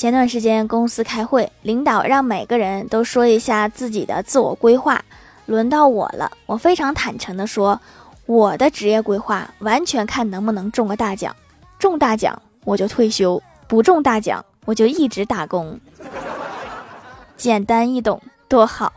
前段时间公司开会，领导让每个人都说一下自己的自我规划。轮到我了，我非常坦诚地说，我的职业规划完全看能不能中个大奖，中大奖我就退休，不中大奖我就一直打工。简单易懂，多好。